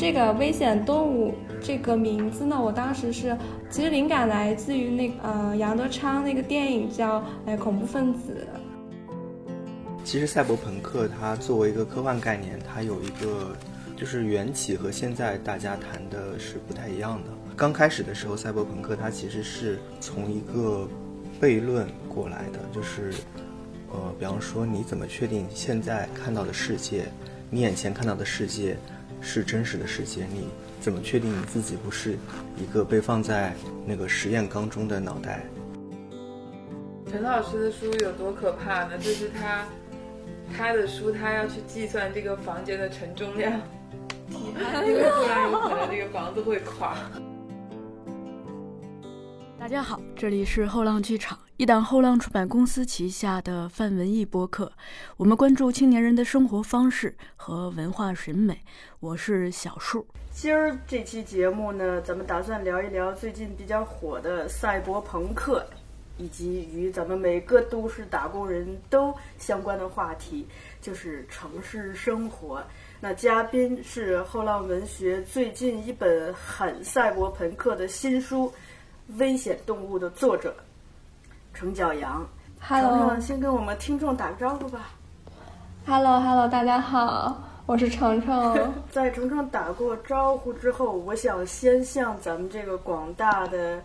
这个危险动物这个名字呢，我当时是其实灵感来自于那呃杨德昌那个电影叫哎恐怖分子。其实赛博朋克它作为一个科幻概念，它有一个就是缘起和现在大家谈的是不太一样的。刚开始的时候，赛博朋克它其实是从一个悖论过来的，就是呃，比方说你怎么确定现在看到的世界，你眼前看到的世界是真实的世界？你怎么确定你自己不是一个被放在那个实验缸中的脑袋？陈老师的书有多可怕呢？就是他。他的书，他要去计算这个房间的承重量，因为不然有可能这个房子会垮。大家好，这里是后浪剧场，一档后浪出版公司旗下的泛文艺播客。我们关注青年人的生活方式和文化审美。我是小树。今儿这期节目呢，咱们打算聊一聊最近比较火的赛博朋克。以及与咱们每个都市打工人都相关的话题，就是城市生活。那嘉宾是后浪文学最近一本很赛博朋克的新书《危险动物》的作者程角阳。Hello，先跟我们听众打个招呼吧。Hello，Hello，大家好，我是程程。在程程打过招呼之后，我想先向咱们这个广大的。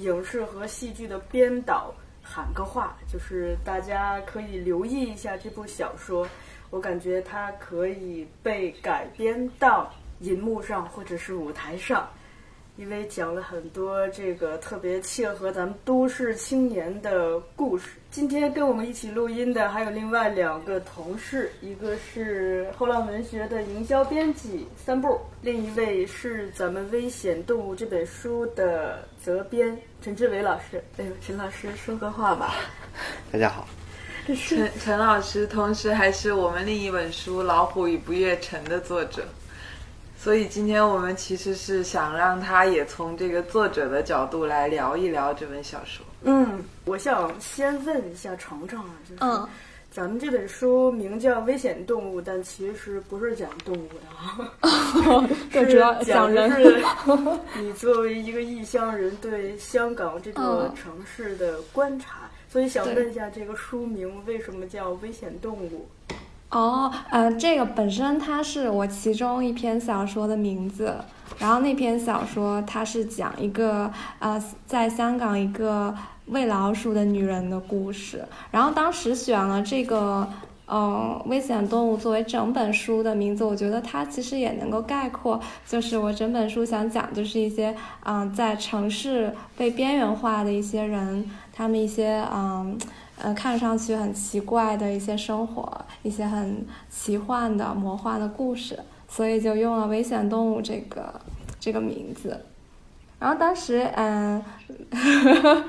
影视和戏剧的编导喊个话，就是大家可以留意一下这部小说，我感觉它可以被改编到银幕上或者是舞台上。因为讲了很多这个特别切合咱们都市青年的故事。今天跟我们一起录音的还有另外两个同事，一个是后浪文学的营销编辑三步，另一位是咱们《危险动物》这本书的责编陈志伟老师。哎呦，陈老师说个话吧。大家好。陈陈老师同时还是我们另一本书《老虎与不夜城》的作者。所以今天我们其实是想让他也从这个作者的角度来聊一聊这本小说。嗯，我想先问一下程程啊，就是咱们这本书名叫《危险动物》，但其实不是讲动物的啊，是主要讲人。你作为一个异乡人对香港这座城市的观察，所以想问一下，这个书名为什么叫《危险动物》？哦，呃，这个本身它是我其中一篇小说的名字，然后那篇小说它是讲一个呃，在香港一个喂老鼠的女人的故事，然后当时选了这个嗯危险动物作为整本书的名字，我觉得它其实也能够概括，就是我整本书想讲就是一些嗯在城市被边缘化的一些人，他们一些嗯。看上去很奇怪的一些生活，一些很奇幻的、魔幻的故事，所以就用了“危险动物”这个这个名字。然后当时，嗯，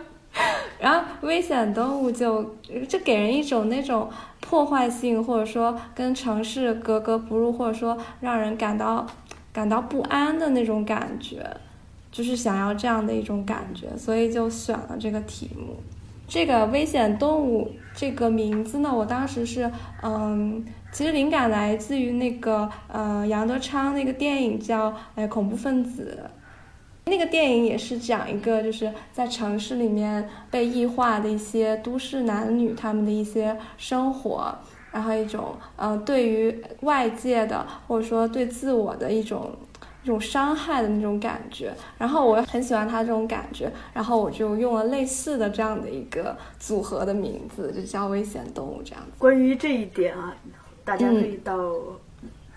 然后“危险动物”就就给人一种那种破坏性，或者说跟城市格格不入，或者说让人感到感到不安的那种感觉，就是想要这样的一种感觉，所以就选了这个题目。这个危险动物这个名字呢，我当时是，嗯，其实灵感来自于那个，呃，杨德昌那个电影叫《哎恐怖分子》，那个电影也是讲一个就是在城市里面被异化的一些都市男女他们的一些生活，然后一种，呃，对于外界的或者说对自我的一种。这种伤害的那种感觉，然后我很喜欢他这种感觉，然后我就用了类似的这样的一个组合的名字，就叫危险动物这样子。关于这一点啊，大家可以到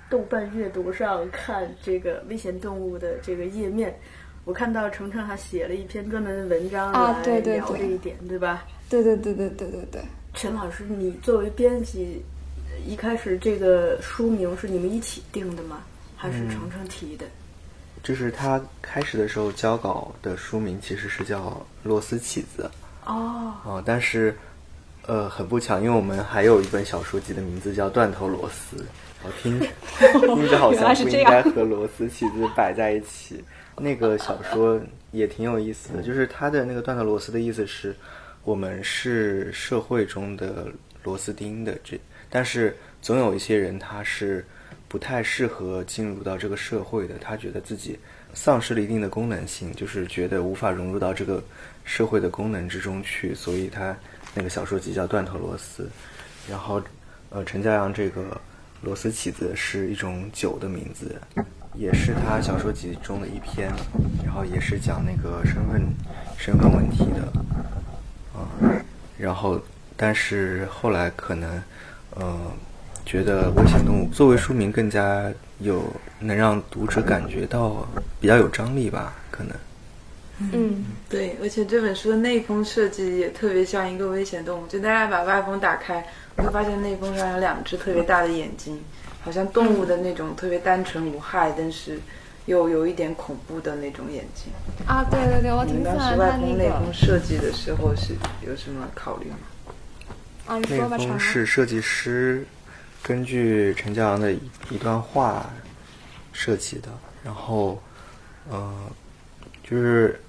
豆瓣阅读上看这个危险动物的这个页面。我看到程程还写了一篇专门的文章来聊这一点，对吧？对对对对对对对。陈老师，你作为编辑，一开始这个书名是你们一起定的吗？还是程程提的？就是他开始的时候交稿的书名其实是叫《螺丝起子》哦哦，但是呃很不巧，因为我们还有一本小说集的名字叫《断头螺丝》，我听听着好像不应该和螺丝起子摆在一起。那个小说也挺有意思的，就是它的那个断头螺丝的意思是我们是社会中的螺丝钉的这，但是总有一些人他是不太适合进入到这个社会的，他觉得自己丧失了一定的功能性，就是觉得无法融入到这个社会的功能之中去，所以他那个小说集叫《断头螺丝》，然后呃，陈嘉阳这个螺丝起子是一种酒的名字，也是他小说集中的一篇，然后也是讲那个身份身份问题的，啊，然后但是后来可能呃。觉得危险动物作为书名更加有能让读者感觉到比较有张力吧，可能。嗯，对，而且这本书的内封设计也特别像一个危险动物，就大家把外封打开，会发现内封上有两只特别大的眼睛，好像动物的那种特别单纯无害，但是又有一点恐怖的那种眼睛。啊，对对对，我挺喜欢它那个。外封内封设计的时候是有什么考虑吗？啊，你说吧，内封是设计师。根据陈嘉阳的一一段话设计的，然后，呃，就是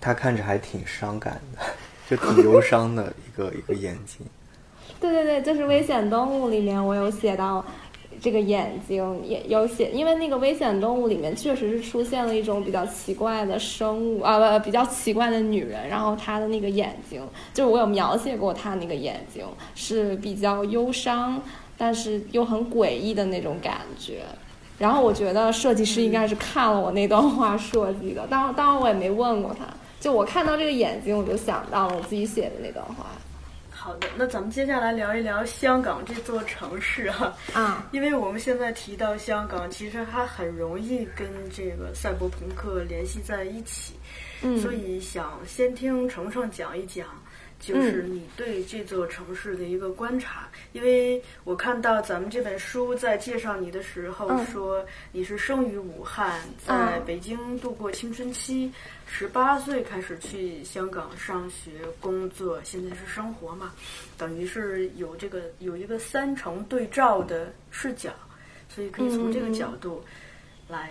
他看着还挺伤感的，就挺忧伤的一个一个眼睛。对对对，就是《危险动物》里面我有写到这个眼睛，也有写，因为那个《危险动物》里面确实是出现了一种比较奇怪的生物啊，不，比较奇怪的女人，然后她的那个眼睛，就是我有描写过她那个眼睛是比较忧伤。但是又很诡异的那种感觉，然后我觉得设计师应该是看了我那段话设计的，当当然我也没问过他，就我看到这个眼睛，我就想到了我自己写的那段话。好的，那咱们接下来聊一聊香港这座城市哈，啊，因为我们现在提到香港，其实它很容易跟这个赛博朋克联系在一起，嗯，所以想先听程程讲一讲。就是你对这座城市的一个观察，因为我看到咱们这本书在介绍你的时候说你是生于武汉，在北京度过青春期，十八岁开始去香港上学、工作，现在是生活嘛，等于是有这个有一个三重对照的视角，所以可以从这个角度来。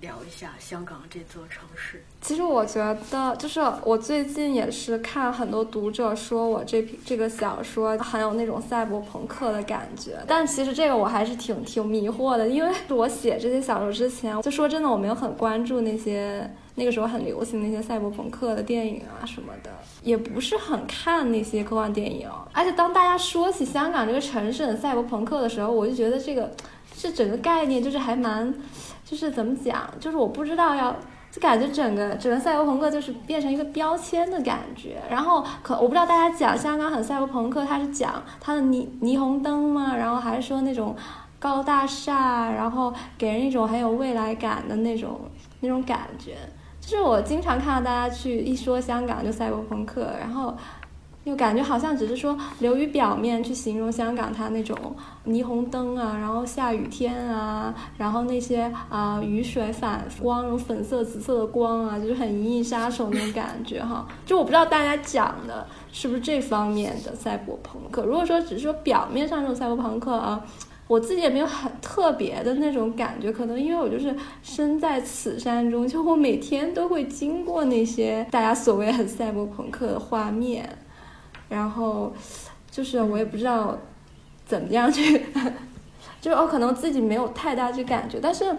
聊一下香港这座城市。其实我觉得，就是我最近也是看很多读者说我这篇这个小说很有那种赛博朋克的感觉，但其实这个我还是挺挺迷惑的，因为 我写这些小说之前，就说真的我没有很关注那些那个时候很流行那些赛博朋克的电影啊什么的，也不是很看那些科幻电影。而且当大家说起香港这个城市很赛博朋克的时候，我就觉得这个这整个概念就是还蛮。就是怎么讲，就是我不知道要，就感觉整个整个赛博朋克就是变成一个标签的感觉。然后可我不知道大家讲香港很赛博朋克，他是讲他的霓霓虹灯吗？然后还是说那种高大厦，然后给人一种很有未来感的那种那种感觉。就是我经常看到大家去一说香港就赛博朋克，然后。就感觉好像只是说流于表面去形容香港它那种霓虹灯啊，然后下雨天啊，然后那些啊雨水反光，那种粉色、紫色的光啊，就是很银翼杀手那种感觉哈。就我不知道大家讲的是不是这方面的赛博朋克。如果说只是说表面上这种赛博朋克啊，我自己也没有很特别的那种感觉。可能因为我就是身在此山中，就我每天都会经过那些大家所谓很赛博朋克的画面。然后，就是我也不知道怎么样去，就是我可能自己没有太大这感觉，但是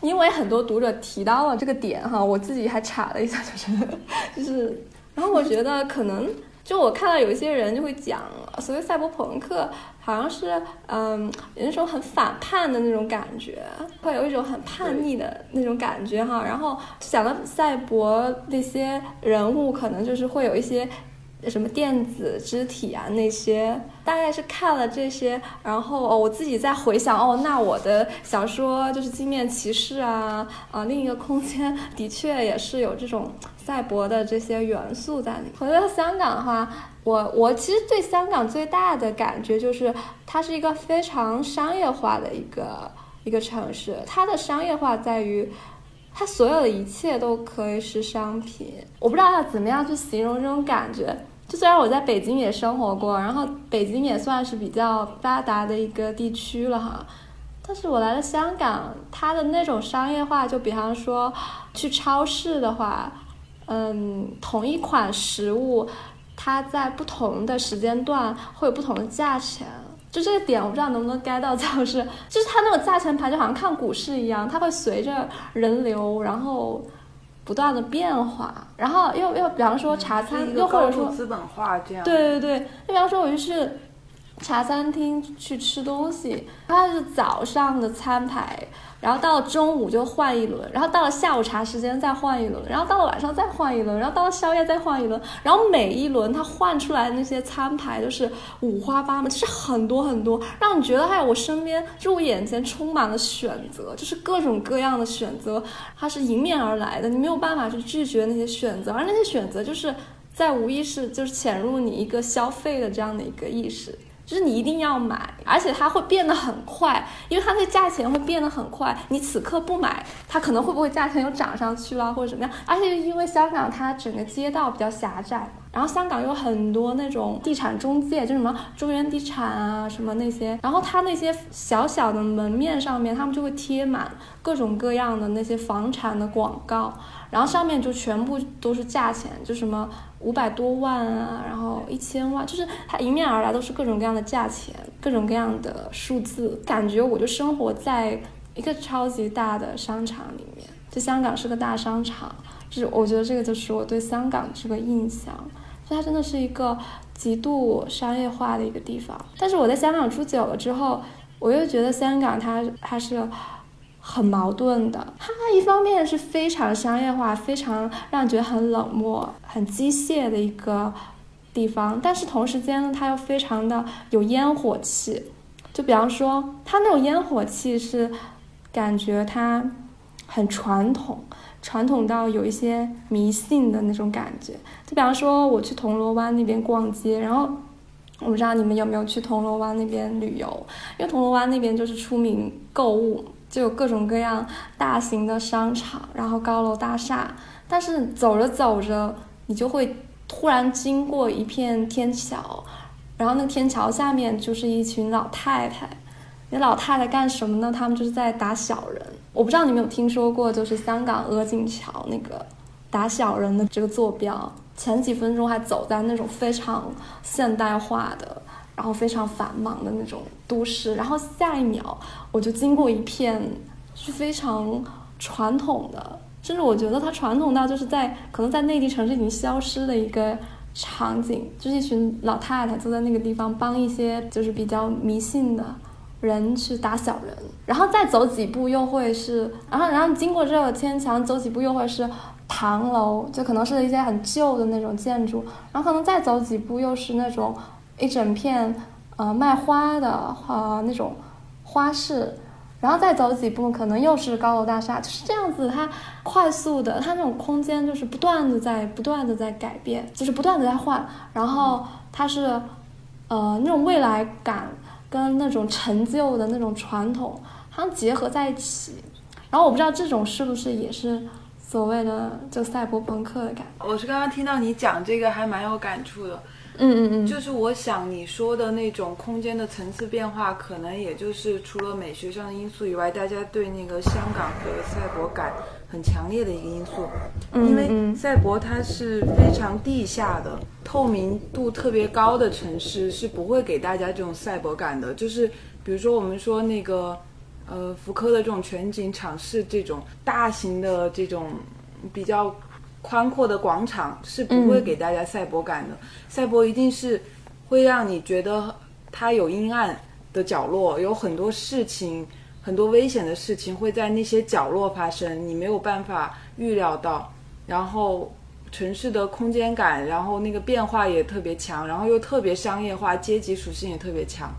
因为很多读者提到了这个点哈，我自己还查了一下，就是就是，然后我觉得可能就我看到有一些人就会讲，所谓赛博朋克好像是嗯有那种很反叛的那种感觉，会有一种很叛逆的那种感觉哈，然后讲到赛博那些人物，可能就是会有一些。什么电子肢体啊那些，大概是看了这些，然后哦，我自己在回想哦，那我的小说就是《镜面骑士》啊，啊，另一个空间的确也是有这种赛博的这些元素在里。回到香港的话，我我其实对香港最大的感觉就是，它是一个非常商业化的一个一个城市。它的商业化在于，它所有的一切都可以是商品。我不知道要怎么样去形容这种感觉。就虽然我在北京也生活过，然后北京也算是比较发达的一个地区了哈，但是我来了香港，它的那种商业化，就比方说去超市的话，嗯，同一款食物，它在不同的时间段会有不同的价钱。就这个点，我不知道能不能 get 到，就是就是它那个价钱牌就好像看股市一样，它会随着人流，然后不断的变化。然后又又比方说茶餐，又或者说资本化这样。对对对，就比方说我就去茶餐厅去吃东西，它是早上的餐牌。然后到了中午就换一轮，然后到了下午茶时间再换一轮，然后到了晚上再换一轮，然后到了宵夜再换一轮，然后每一轮它换出来的那些餐牌都是五花八门，就是很多很多，让你觉得哎，我身边就我眼前充满了选择，就是各种各样的选择，它是迎面而来的，你没有办法去拒绝那些选择，而那些选择就是在无意识就是潜入你一个消费的这样的一个意识。就是你一定要买，而且它会变得很快，因为它那个价钱会变得很快。你此刻不买，它可能会不会价钱又涨上去了，或者怎么样？而且因为香港它整个街道比较狭窄，然后香港有很多那种地产中介，就什么中原地产啊什么那些，然后它那些小小的门面上面，他们就会贴满各种各样的那些房产的广告。然后上面就全部都是价钱，就什么五百多万啊，然后一千万，就是它迎面而来都是各种各样的价钱，各种各样的数字，感觉我就生活在一个超级大的商场里面，就香港是个大商场，就是我觉得这个就是我对香港这个印象，就它真的是一个极度商业化的一个地方。但是我在香港住久了之后，我又觉得香港它它是。很矛盾的，它一方面是非常商业化、非常让你觉得很冷漠、很机械的一个地方，但是同时间呢，它又非常的有烟火气。就比方说，它那种烟火气是感觉它很传统，传统到有一些迷信的那种感觉。就比方说，我去铜锣湾那边逛街，然后我不知道你们有没有去铜锣湾那边旅游，因为铜锣湾那边就是出名购物。就有各种各样大型的商场，然后高楼大厦，但是走着走着，你就会突然经过一片天桥，然后那天桥下面就是一群老太太。那老太太干什么呢？他们就是在打小人。我不知道你们有听说过，就是香港鹅颈桥那个打小人的这个坐标。前几分钟还走在那种非常现代化的。然后非常繁忙的那种都市，然后下一秒我就经过一片是非常传统的，甚至我觉得它传统到就是在可能在内地城市已经消失的一个场景，就是一群老太太坐在那个地方帮一些就是比较迷信的人去打小人，然后再走几步又会是，然后然后经过这个天桥走几步又会是唐楼，就可能是一些很旧的那种建筑，然后可能再走几步又是那种。一整片，呃，卖花的，呃，那种花市，然后再走几步，可能又是高楼大厦，就是这样子。它快速的，它那种空间就是不断的在不断的在改变，就是不断的在换。然后它是，呃，那种未来感跟那种陈旧的那种传统，它结合在一起。然后我不知道这种是不是也是所谓的就赛博朋克的感觉。我是刚刚听到你讲这个，还蛮有感触的。嗯嗯嗯，就是我想你说的那种空间的层次变化，可能也就是除了美学上的因素以外，大家对那个香港和赛博感很强烈的一个因素。因为赛博它是非常地下的、透明度特别高的城市，是不会给大家这种赛博感的。就是比如说我们说那个呃福柯的这种全景场是这种大型的这种比较。宽阔的广场是不会给大家赛博感的，赛博一定是会让你觉得它有阴暗的角落，有很多事情、很多危险的事情会在那些角落发生，你没有办法预料到。然后城市的空间感，然后那个变化也特别强，然后又特别商业化，阶级属性也特别强。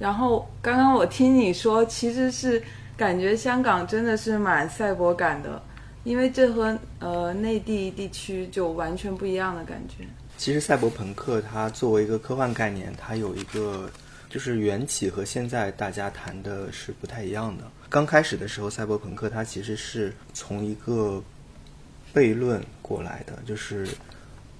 然后刚刚我听你说，其实是感觉香港真的是蛮赛博感的。因为这和呃内地地区就完全不一样的感觉。其实赛博朋克它作为一个科幻概念，它有一个就是缘起和现在大家谈的是不太一样的。刚开始的时候，赛博朋克它其实是从一个悖论过来的，就是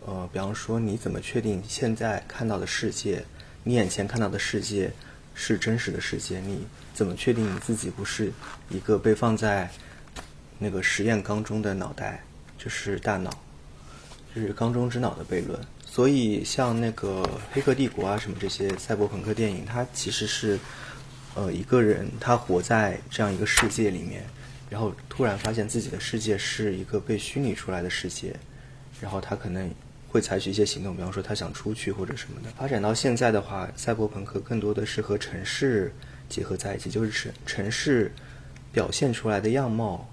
呃，比方说你怎么确定现在看到的世界，你眼前看到的世界是真实的世界？你怎么确定你自己不是一个被放在？那个实验缸中的脑袋就是大脑，就是缸中之脑的悖论。所以像那个《黑客帝国》啊什么这些赛博朋克电影，它其实是呃一个人他活在这样一个世界里面，然后突然发现自己的世界是一个被虚拟出来的世界，然后他可能会采取一些行动，比方说他想出去或者什么的。发展到现在的话，赛博朋克更多的是和城市结合在一起，就是城城市表现出来的样貌，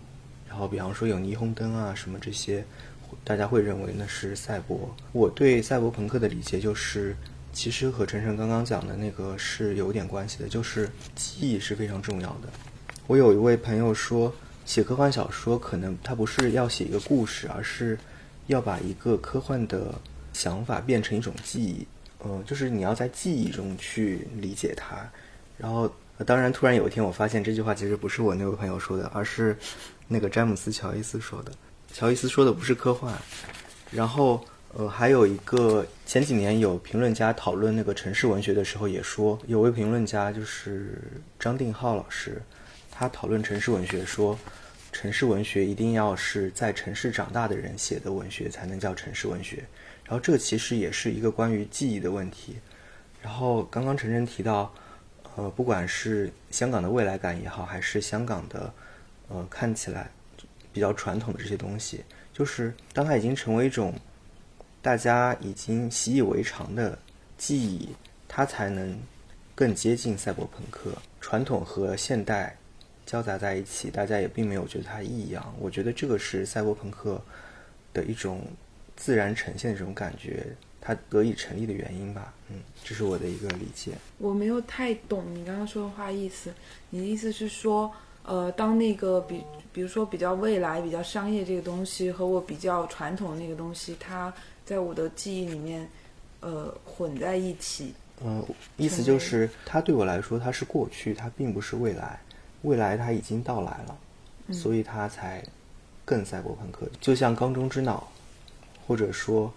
然后比方说有霓虹灯啊什么这些。大家会认为那是赛博。我对赛博朋克的理解就是，其实和晨晨刚刚讲的那个是有点关系的，就是记忆是非常重要的。我有一位朋友说，写科幻小说可能他不是要写一个故事，而是要把一个科幻的想法变成一种记忆。嗯，就是你要在记忆中去理解它。然后，当然，突然有一天我发现这句话其实不是我那位朋友说的，而是那个詹姆斯·乔伊斯说的。乔伊斯说的不是科幻，然后呃，还有一个前几年有评论家讨论那个城市文学的时候也说，有位评论家就是张定浩老师，他讨论城市文学说，城市文学一定要是在城市长大的人写的文学才能叫城市文学，然后这其实也是一个关于记忆的问题。然后刚刚晨晨提到，呃，不管是香港的未来感也好，还是香港的呃看起来。比较传统的这些东西，就是当它已经成为一种大家已经习以为常的记忆，它才能更接近赛博朋克。传统和现代交杂在一起，大家也并没有觉得它异样。我觉得这个是赛博朋克的一种自然呈现的这种感觉，它得以成立的原因吧。嗯，这是我的一个理解。我没有太懂你刚刚说的话意思，你的意思是说？呃，当那个比，比如说比较未来、比较商业这个东西和我比较传统的那个东西，它在我的记忆里面，呃，混在一起。嗯，意思就是它对我来说它是过去，它并不是未来，未来它已经到来了，所以它才更赛博朋克。就像《缸中之脑》，或者说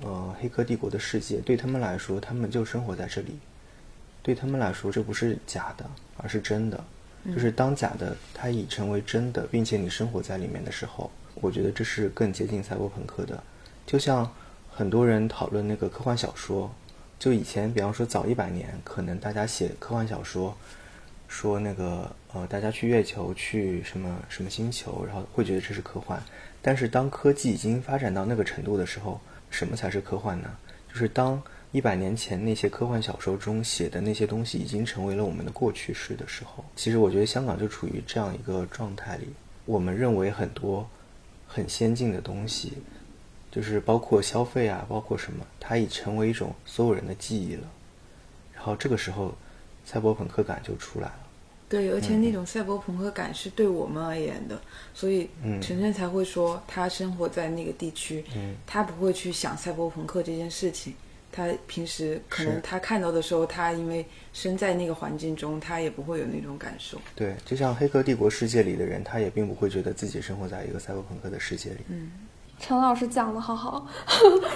呃《黑客帝国》的世界，对他们来说，他们就生活在这里，对他们来说，这不是假的，而是真的。就是当假的它已成为真的，并且你生活在里面的时候，我觉得这是更接近赛博朋克的。就像很多人讨论那个科幻小说，就以前比方说早一百年，可能大家写科幻小说，说那个呃大家去月球去什么什么星球，然后会觉得这是科幻。但是当科技已经发展到那个程度的时候，什么才是科幻呢？就是当。一百年前那些科幻小说中写的那些东西已经成为了我们的过去式的时候，其实我觉得香港就处于这样一个状态里。我们认为很多很先进的东西，就是包括消费啊，包括什么，它已成为一种所有人的记忆了。然后这个时候，赛博朋克感就出来了。对，而且那种赛博朋克感是对我们而言的，所以晨晨才会说他生活在那个地区，他不会去想赛博朋克这件事情。他平时可能他看到的时候，他因为身在那个环境中，他也不会有那种感受。对，就像《黑客帝国》世界里的人，他也并不会觉得自己生活在一个赛博朋克的世界里。嗯，陈老师讲的好好。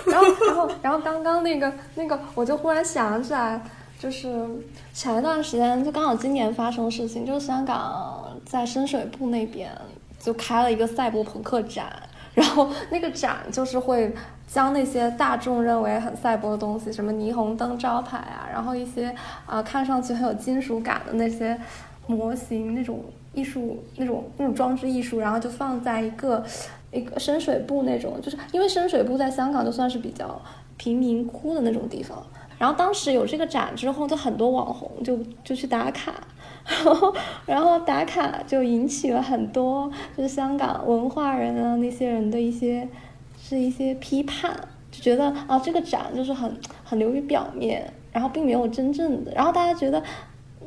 然后，然后，然后刚刚那个那个，我就忽然想起来，就是前一段时间，就刚好今年发生的事情，就是香港在深水埗那边就开了一个赛博朋克展，然后那个展就是会。将那些大众认为很赛博的东西，什么霓虹灯招牌啊，然后一些啊看上去很有金属感的那些模型，那种艺术，那种那种装置艺术，然后就放在一个一个深水埗那种，就是因为深水埗在香港就算是比较贫民窟的那种地方。然后当时有这个展之后，就很多网红就就去打卡，然后然后打卡就引起了很多就是香港文化人啊那些人的一些。是一些批判，就觉得啊，这个展就是很很流于表面，然后并没有真正的。然后大家觉得，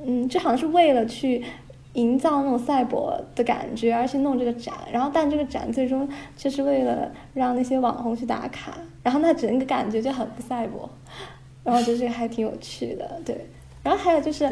嗯，这好像是为了去营造那种赛博的感觉而去弄这个展。然后，但这个展最终就是为了让那些网红去打卡，然后那整个感觉就很不赛博。然后就是还挺有趣的，对。然后还有就是。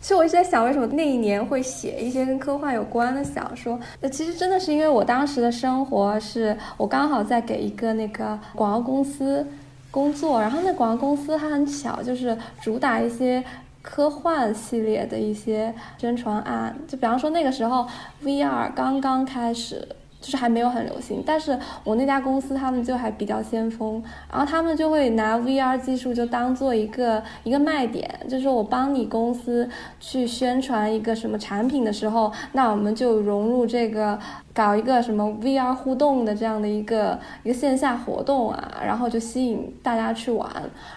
其实我一直在想，为什么那一年会写一些跟科幻有关的小说？那其实真的是因为我当时的生活是我刚好在给一个那个广告公司工作，然后那广告公司它很巧，就是主打一些科幻系列的一些宣传案。就比方说那个时候，VR 刚刚开始。就是还没有很流行。但是我那家公司他们就还比较先锋，然后他们就会拿 VR 技术就当做一个一个卖点，就是我帮你公司去宣传一个什么产品的时候，那我们就融入这个。搞一个什么 VR 互动的这样的一个一个线下活动啊，然后就吸引大家去玩，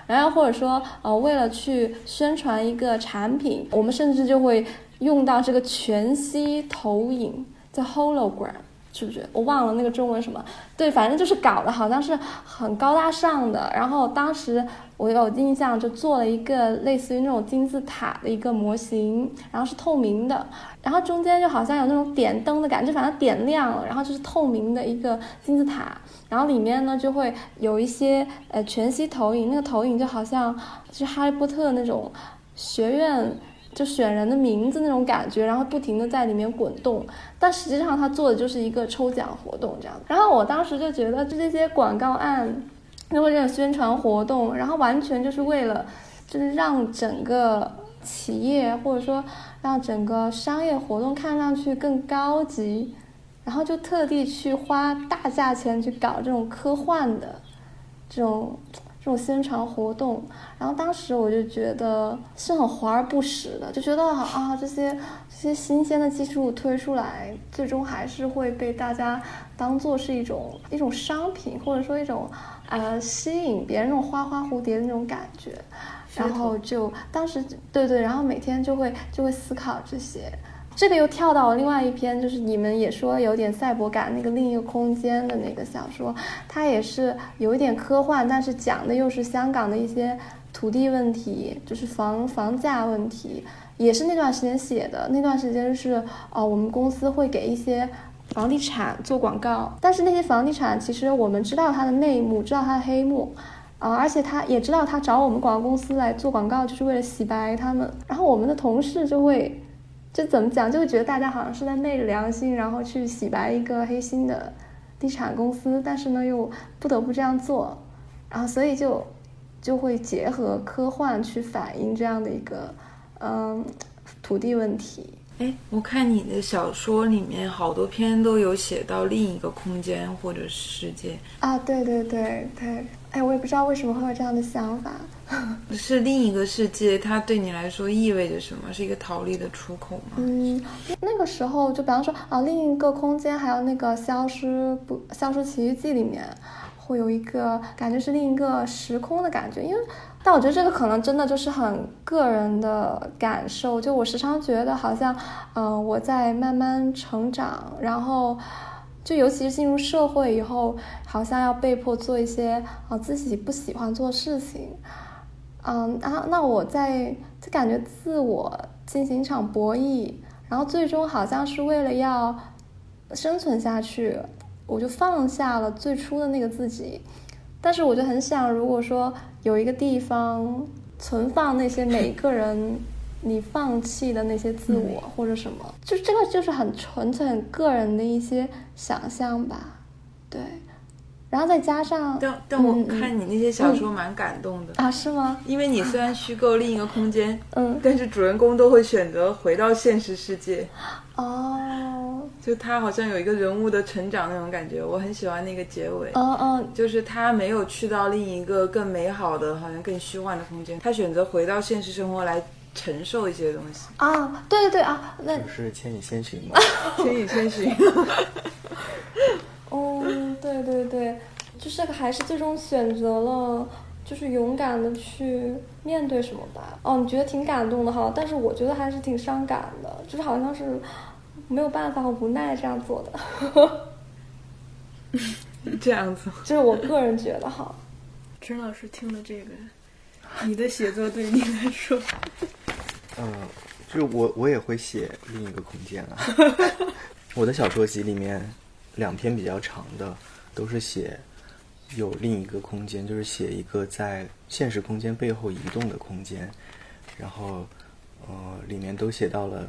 然后或者说呃为了去宣传一个产品，我们甚至就会用到这个全息投影，叫 hologram。是不是？我忘了那个中文什么？对，反正就是搞的好像是很高大上的。然后当时我有印象，就做了一个类似于那种金字塔的一个模型，然后是透明的，然后中间就好像有那种点灯的感觉，反正点亮了，然后就是透明的一个金字塔，然后里面呢就会有一些呃全息投影，那个投影就好像是哈利波特那种学院。就选人的名字那种感觉，然后不停的在里面滚动，但实际上他做的就是一个抽奖活动这样。然后我当时就觉得，就这些广告案，因为这种宣传活动，然后完全就是为了，就是让整个企业或者说让整个商业活动看上去更高级，然后就特地去花大价钱去搞这种科幻的这种。这种宣传活动，然后当时我就觉得是很华而不实的，就觉得啊，这些这些新鲜的技术推出来，最终还是会被大家当做是一种一种商品，或者说一种呃吸引别人那种花花蝴蝶的那种感觉，然后就当时对对，然后每天就会就会思考这些。这个又跳到了另外一篇，就是你们也说有点赛博感那个另一个空间的那个小说，它也是有一点科幻，但是讲的又是香港的一些土地问题，就是房房价问题，也是那段时间写的。那段时间是哦，我们公司会给一些房地产做广告，但是那些房地产其实我们知道它的内幕，知道它的黑幕，啊，而且他也知道他找我们广告公司来做广告就是为了洗白他们，然后我们的同事就会。就怎么讲，就会觉得大家好像是在昧着良心，然后去洗白一个黑心的地产公司，但是呢又不得不这样做，然后所以就就会结合科幻去反映这样的一个嗯土地问题。哎，我看你的小说里面好多篇都有写到另一个空间或者世界啊，对对对对，哎，我也不知道为什么会有这样的想法。是另一个世界，它对你来说意味着什么？是一个逃离的出口吗？嗯，那个时候就比方说啊，另一个空间，还有那个《消失不消失奇遇记》里面，会有一个感觉是另一个时空的感觉。因为，但我觉得这个可能真的就是很个人的感受。就我时常觉得，好像嗯，我在慢慢成长，然后就尤其是进入社会以后，好像要被迫做一些啊自己不喜欢做事情。嗯，然后那我在就感觉自我进行一场博弈，然后最终好像是为了要生存下去，我就放下了最初的那个自己。但是我就很想，如果说有一个地方存放那些每个人你放弃的那些自我或者什么，就这个就是很纯粹、很个人的一些想象吧，对。然后再加上，但但我看你那些小说蛮感动的啊，是吗？因为你虽然虚构另一个空间，嗯，但是主人公都会选择回到现实世界。哦，就他好像有一个人物的成长那种感觉，我很喜欢那个结尾。嗯嗯，就是他没有去到另一个更美好的、好像更虚幻的空间，他选择回到现实生活来承受一些东西。啊，对对对啊，那是《千与千寻》吗？《千与千寻》。哦，对对对，就这个还是最终选择了，就是勇敢的去面对什么吧。哦，你觉得挺感动的哈，但是我觉得还是挺伤感的，就是好像是没有办法和无奈这样做的。这样子，这是我个人觉得哈。陈老师听了这个，你的写作对你来说，嗯，就是我我也会写另一个空间啊。我的小说集里面。两篇比较长的，都是写有另一个空间，就是写一个在现实空间背后移动的空间。然后，呃，里面都写到了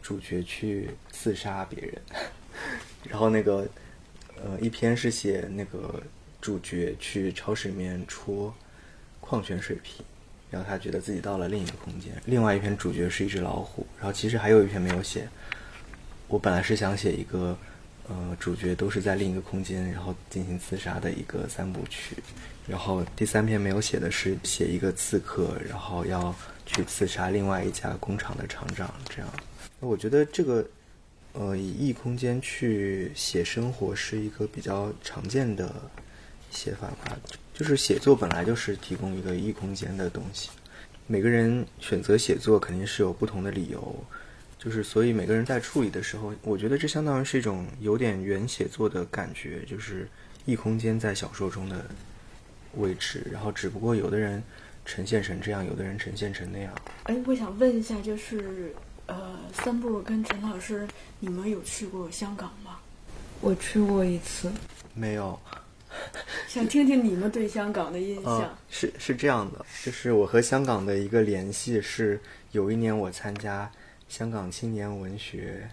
主角去刺杀别人。然后那个，呃，一篇是写那个主角去超市里面戳矿泉水瓶，然后他觉得自己到了另一个空间。另外一篇主角是一只老虎。然后其实还有一篇没有写，我本来是想写一个。呃，主角都是在另一个空间，然后进行自杀的一个三部曲。然后第三篇没有写的是写一个刺客，然后要去刺杀另外一家工厂的厂长，这样。我觉得这个，呃，以异空间去写生活是一个比较常见的写法吧。就是写作本来就是提供一个异空间的东西，每个人选择写作肯定是有不同的理由。就是所以每个人在处理的时候，我觉得这相当于是一种有点原写作的感觉，就是异空间在小说中的位置，然后只不过有的人呈现成这样，有的人呈现成那样。哎，我想问一下，就是呃，三部跟陈老师，你们有去过香港吗？我去过一次，没有。想听听你们对香港的印象。是是这样的，就是我和香港的一个联系是，有一年我参加。香港青年文学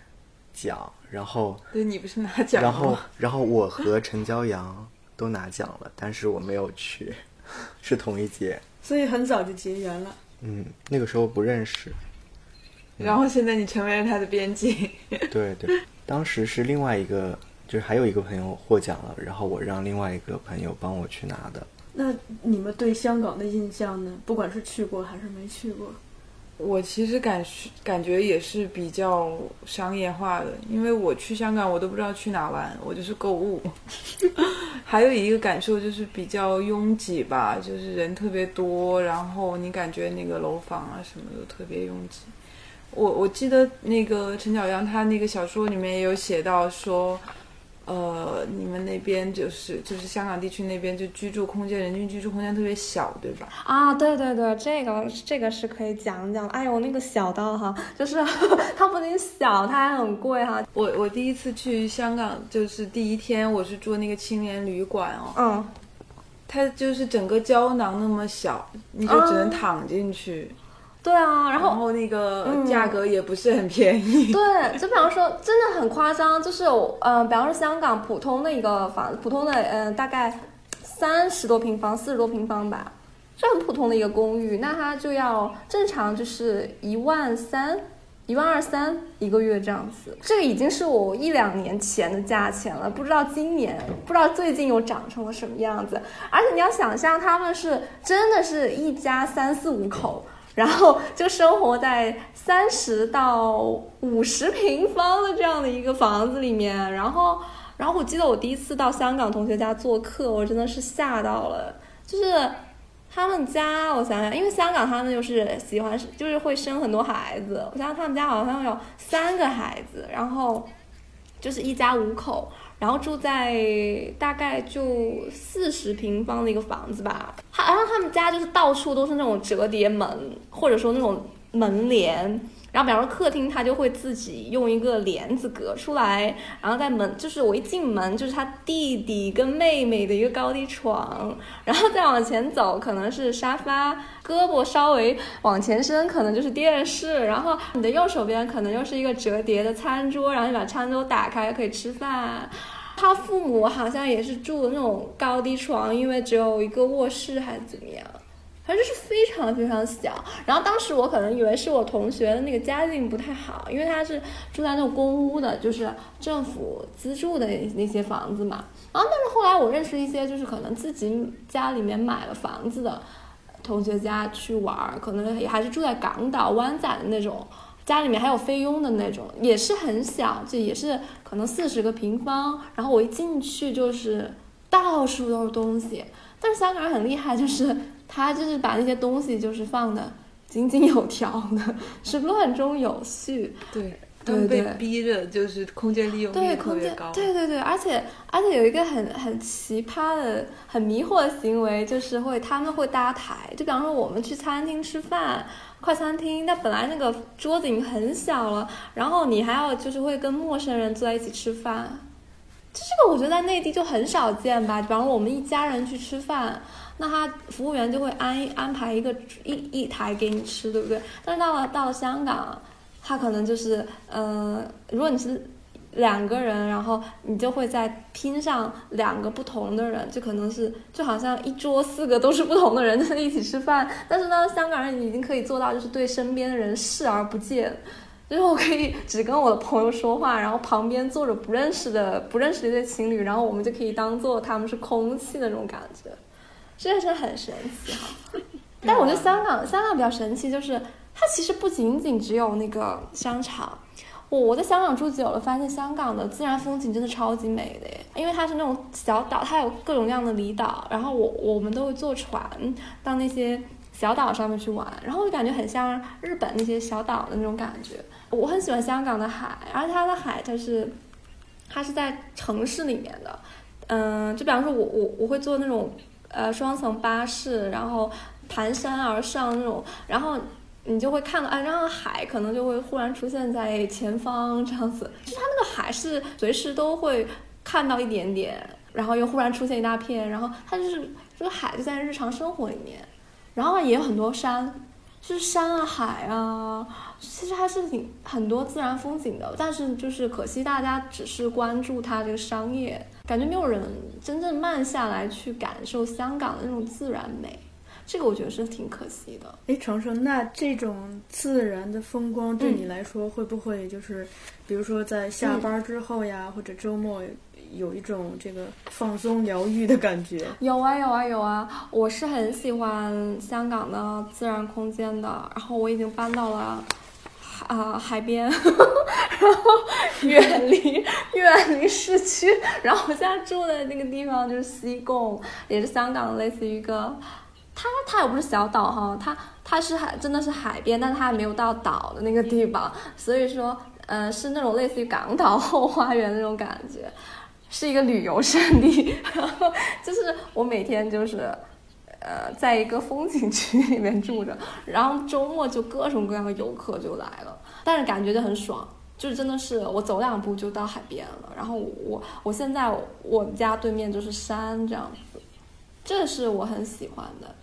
奖，然后对你不是拿奖然后，然后我和陈骄阳都拿奖了，但是我没有去，是同一届，所以很早就结缘了。嗯，那个时候不认识。然后现在你成为了他的编辑。对对，当时是另外一个，就是还有一个朋友获奖了，然后我让另外一个朋友帮我去拿的。那你们对香港的印象呢？不管是去过还是没去过。我其实感感觉也是比较商业化的，因为我去香港，我都不知道去哪玩，我就是购物。还有一个感受就是比较拥挤吧，就是人特别多，然后你感觉那个楼房啊什么的特别拥挤。我我记得那个陈小阳他那个小说里面也有写到说。呃，你们那边就是就是香港地区那边就居住空间，人均居住空间特别小，对吧？啊，对对对，这个这个是可以讲讲。哎呦，那个小到哈，就是 它不仅小，它还很贵哈。我我第一次去香港，就是第一天我是住那个青年旅馆哦，嗯，它就是整个胶囊那么小，你就只能躺进去。对啊，然后然后那个价格也不是很便宜。对，就比方说，真的很夸张，就是嗯，比方说香港普通的一个房，普通的嗯，大概三十多平方、四十多平方吧，就很普通的一个公寓，那它就要正常就是一万三、一万二三一个月这样子。这个已经是我一两年前的价钱了，不知道今年，不知道最近又涨成了什么样子。而且你要想象，他们是真的是一家三四五口。然后就生活在三十到五十平方的这样的一个房子里面，然后，然后我记得我第一次到香港同学家做客，我真的是吓到了，就是他们家，我想想，因为香港他们就是喜欢，就是会生很多孩子，我想想他们家好像有三个孩子，然后就是一家五口。然后住在大概就四十平方的一个房子吧，他然后他们家就是到处都是那种折叠门，或者说那种门帘。然后，比方说客厅，他就会自己用一个帘子隔出来，然后在门，就是我一进门就是他弟弟跟妹妹的一个高低床，然后再往前走可能是沙发，胳膊稍微往前伸可能就是电视，然后你的右手边可能又是一个折叠的餐桌，然后你把餐桌打开可以吃饭。他父母好像也是住的那种高低床，因为只有一个卧室还是怎么样。反正就是非常非常小，然后当时我可能以为是我同学的那个家境不太好，因为他是住在那种公屋的，就是政府资助的那些房子嘛。然后但是后来我认识一些就是可能自己家里面买了房子的同学家去玩，可能也还是住在港岛湾仔的那种，家里面还有菲佣的那种，也是很小，就也是可能四十个平方。然后我一进去就是到处都是东西，但是香港人很厉害，就是。他就是把那些东西就是放的井井有条的，是乱中有序。对，对对，被逼着就是空间利用率特别高。对对对，而且而且有一个很很奇葩的、很迷惑的行为，就是会他们会搭台。就比方说我们去餐厅吃饭，快餐厅，那本来那个桌子已经很小了，然后你还要就是会跟陌生人坐在一起吃饭，就这个我觉得在内地就很少见吧。比方说我们一家人去吃饭。那他服务员就会安安排一个一一台给你吃，对不对？但是到了到了香港，他可能就是，嗯，如果你是两个人，然后你就会再拼上两个不同的人，就可能是就好像一桌四个都是不同的人在一起吃饭。但是呢，香港人已经可以做到，就是对身边的人视而不见。就是我可以只跟我的朋友说话，然后旁边坐着不认识的不认识的一对情侣，然后我们就可以当做他们是空气的那种感觉，这个是很神奇哈。但我觉得香港香港比较神奇，就是它其实不仅仅只有那个商场。我我在香港住久了，发现香港的自然风景真的超级美的耶，因为它是那种小岛，它有各种各样的离岛，然后我我们都会坐船到那些小岛上面去玩，然后就感觉很像日本那些小岛的那种感觉。我很喜欢香港的海，而且它的海它是它是在城市里面的，嗯，就比方说我我我会坐那种呃双层巴士，然后盘山而上那种，然后。你就会看到，哎，然后海可能就会忽然出现在前方这样子，就是它那个海是随时都会看到一点点，然后又忽然出现一大片，然后它就是这个海就在日常生活里面，然后也有很多山，就是山啊海啊，其实还是挺很多自然风景的，但是就是可惜大家只是关注它这个商业，感觉没有人真正慢下来去感受香港的那种自然美。这个我觉得是挺可惜的。哎，程程，那这种自然的风光对你来说，会不会就是，比如说在下班之后呀，或者周末，有一种这个放松疗愈的感觉？有啊，有啊，有啊！我是很喜欢香港的自然空间的，然后我已经搬到了啊海边，然后远离远离市区，然后我现在住的那个地方就是西贡，也是香港类似于一个。它它又不是小岛哈，它它是海，真的是海边，但它还没有到岛的那个地方，所以说，呃，是那种类似于港岛后花园那种感觉，是一个旅游胜地。然 后就是我每天就是，呃，在一个风景区里面住着，然后周末就各种各样的游客就来了，但是感觉就很爽，就是真的是我走两步就到海边了。然后我我现在我们家对面就是山这样子，这是我很喜欢的。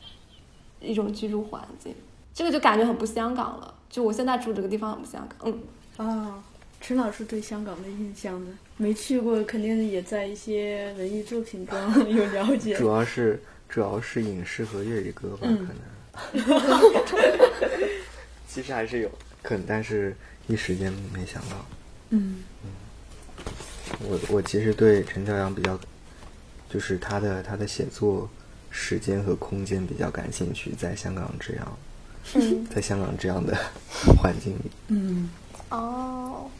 一种居住环境，这个就感觉很不香港了。就我现在住这个地方很不香港。嗯啊，陈老师对香港的印象呢？没去过，肯定也在一些文艺作品中有了解。主要是主要是影视和粤语歌吧，可能。其实还是有，可能，但是一时间没想到。嗯嗯，我我其实对陈朝阳比较，就是他的他的写作。时间和空间比较感兴趣，在香港这样，在香港这样的环境里，嗯，哦，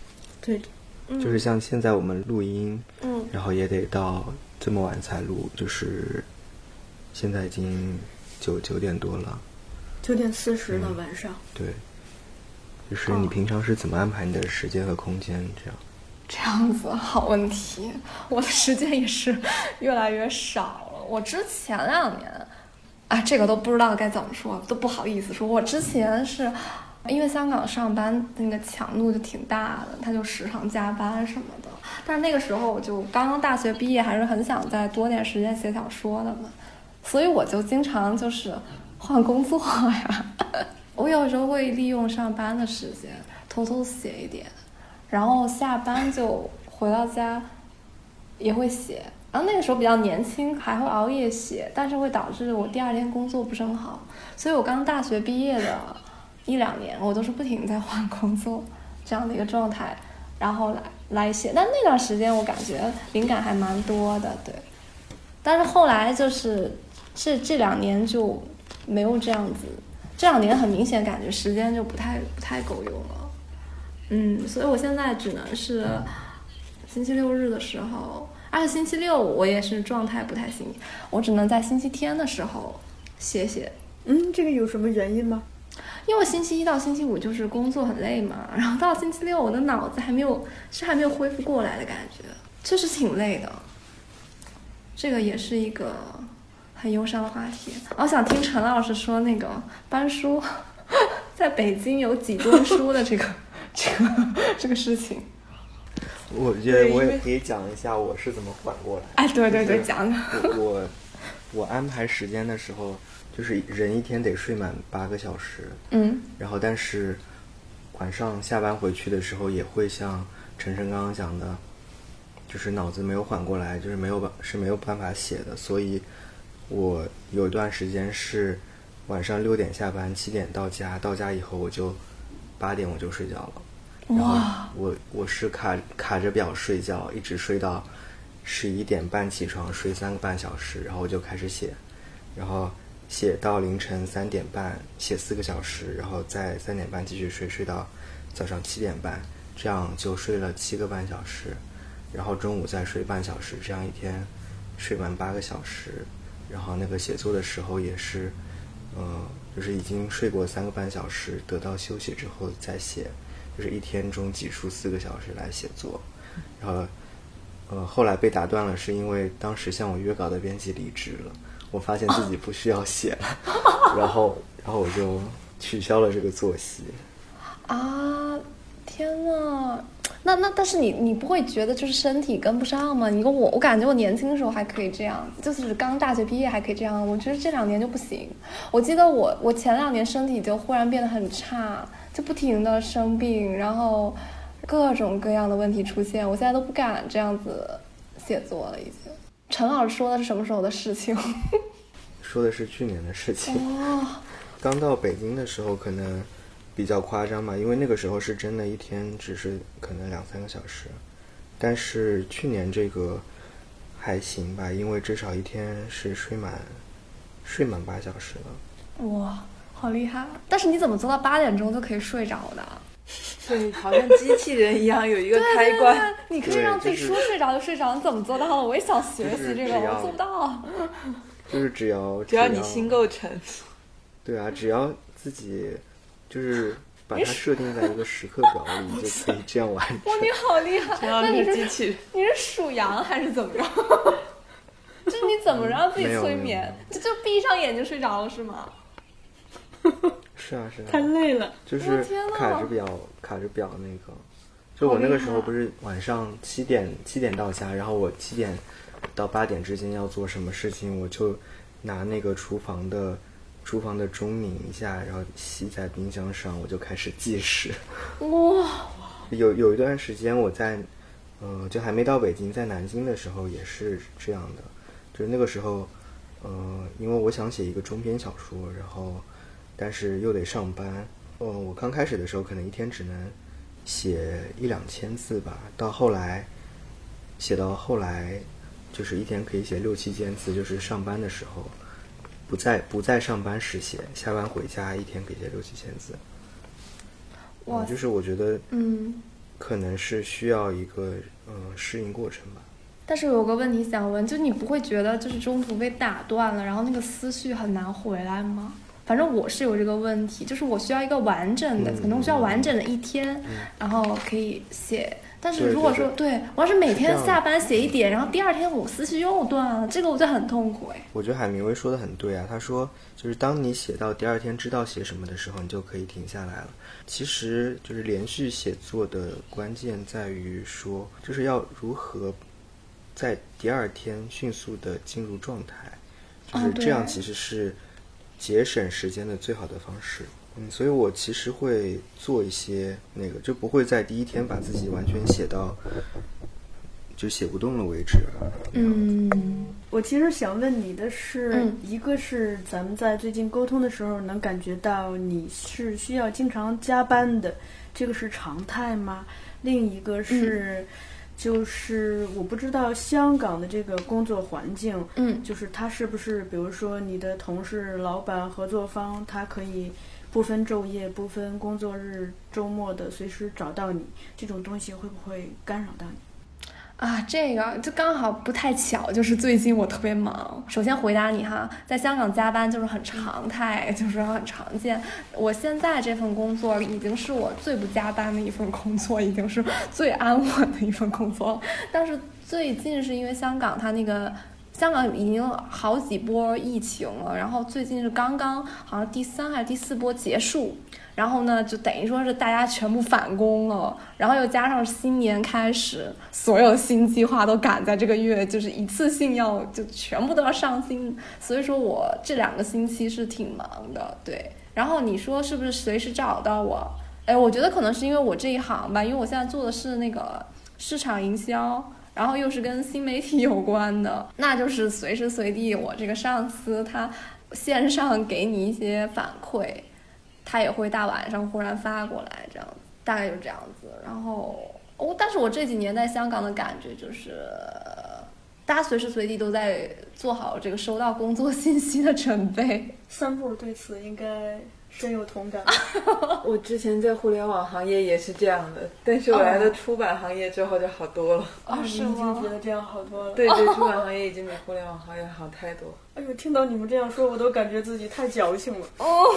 对，就是像现在我们录音，嗯，然后也得到这么晚才录，就是现在已经九九点多了，九点四十了晚上，对，就是你平常是怎么安排你的时间和空间？这样，这样子好问题，我的时间也是越来越少。我之前两年，啊，这个都不知道该怎么说，都不好意思说。我之前是因为香港上班那个强度就挺大的，他就时常加班什么的。但是那个时候我就刚刚大学毕业，还是很想再多点时间写小说的嘛，所以我就经常就是换工作呀。我有时候会利用上班的时间偷偷写一点，然后下班就回到家也会写。然后那个时候比较年轻，还会熬夜写，但是会导致我第二天工作不是很好。所以我刚大学毕业的一两年，我都是不停在换工作这样的一个状态，然后来来写。但那段时间我感觉灵感还蛮多的，对。但是后来就是这这两年就没有这样子，这两年很明显感觉时间就不太不太够用了。嗯，所以我现在只能是星期六日的时候。而且星期六我也是状态不太行，我只能在星期天的时候写写。嗯，这个有什么原因吗？因为星期一到星期五就是工作很累嘛，然后到星期六我的脑子还没有是还没有恢复过来的感觉，确实挺累的。这个也是一个很忧伤的话题。我想听陈老师说那个搬书，在北京有几吨书的这个 这个这个事情。我觉得我也可以讲一下我是怎么缓过来。哎，对对对，讲讲。我我安排时间的时候，就是人一天得睡满八个小时。嗯。然后，但是晚上下班回去的时候，也会像晨晨刚刚讲的，就是脑子没有缓过来，就是没有办是没有办法写的。所以，我有一段时间是晚上六点下班，七点到家，到家以后我就八点我就睡觉了。哇，我我是卡卡着表睡觉，一直睡到十一点半起床，睡三个半小时，然后我就开始写，然后写到凌晨三点半，写四个小时，然后再三点半继续睡，睡到早上七点半，这样就睡了七个半小时，然后中午再睡半小时，这样一天睡满八个小时，然后那个写作的时候也是，呃，就是已经睡过三个半小时，得到休息之后再写。就是一天中挤出四个小时来写作，然后，呃，后来被打断了，是因为当时向我约稿的编辑离职了，我发现自己不需要写了，然后，然后我就取消了这个作息。啊，天呐，那那但是你你不会觉得就是身体跟不上吗？你跟我我感觉我年轻的时候还可以这样，就是刚大学毕业还可以这样，我觉得这两年就不行。我记得我我前两年身体就忽然变得很差。就不停的生病，然后各种各样的问题出现，我现在都不敢这样子写作了。已经，陈老师说的是什么时候的事情？说的是去年的事情。刚到北京的时候可能比较夸张吧，因为那个时候是真的一天只是可能两三个小时，但是去年这个还行吧，因为至少一天是睡满睡满八小时了。哇！好厉害！但是你怎么做到八点钟就可以睡着的？对，好像机器人一样有一个开关，你可以让自己说睡着就睡着。你怎么做到的？我也想学习这个，我做不到。就是只要只要你心够沉。对啊，只要自己就是把它设定在一个时刻表里，就可以这样完成。哇，你好厉害！那你是机器？你是属羊还是怎么着？就是你怎么让自己催眠？就就闭上眼睛睡着了是吗？是啊是啊，太累了，就是卡着表卡着表那个，就我那个时候不是晚上七点七点到家，然后我七点到八点之间要做什么事情，我就拿那个厨房的厨房的钟拧一下，然后吸在冰箱上，我就开始计时。哇！有有一段时间我在，呃，就还没到北京，在南京的时候也是这样的，就是那个时候，呃，因为我想写一个中篇小说，然后。但是又得上班，嗯，我刚开始的时候可能一天只能写一两千字吧，到后来写到后来，就是一天可以写六七千字，就是上班的时候不在不在上班时写，下班回家一天可以写六七千字。哇，就是我觉得，嗯，可能是需要一个嗯适应过程吧。但是有个问题想问，就你不会觉得就是中途被打断了，然后那个思绪很难回来吗？反正我是有这个问题，就是我需要一个完整的，可能我需要完整的一天，然后可以写。但是如果说对我要是每天下班写一点，然后第二天我思绪又断了，这个我就很痛苦哎。我觉得海明威说的很对啊，他说就是当你写到第二天知道写什么的时候，你就可以停下来了。其实就是连续写作的关键在于说，就是要如何在第二天迅速的进入状态，就是这样，其实是。节省时间的最好的方式，嗯，所以我其实会做一些那个，就不会在第一天把自己完全写到就写不动了为止。嗯，我其实想问你的是，一个是咱们在最近沟通的时候能感觉到你是需要经常加班的，这个是常态吗？另一个是。就是我不知道香港的这个工作环境，嗯，就是他是不是，比如说你的同事、老板、合作方，他可以不分昼夜、不分工作日、周末的随时找到你，这种东西会不会干扰到你？啊，这个就刚好不太巧，就是最近我特别忙。首先回答你哈，在香港加班就是很常态，就是很常见。我现在这份工作已经是我最不加班的一份工作，已经是最安稳的一份工作了。但是最近是因为香港它那个。香港已经好几波疫情了，然后最近是刚刚好像第三还是第四波结束，然后呢就等于说是大家全部返工了，然后又加上新年开始，所有新计划都赶在这个月，就是一次性要就全部都要上新，所以说我这两个星期是挺忙的，对。然后你说是不是随时找到我？哎，我觉得可能是因为我这一行吧，因为我现在做的是那个市场营销。然后又是跟新媒体有关的，那就是随时随地，我这个上司他线上给你一些反馈，他也会大晚上忽然发过来这样。大概就这样子。然后，哦，但是我这几年在香港的感觉就是，大家随时随地都在做好这个收到工作信息的准备。三步对此应该深有同感。我之前在互联网行业也是这样的，但是我来了出版行业之后就好多了。哦，你是已经吗觉？得这样好多了。对对，出版行业已经比互联网行业好太多。哎呦，听到你们这样说，我都感觉自己太矫情了。哦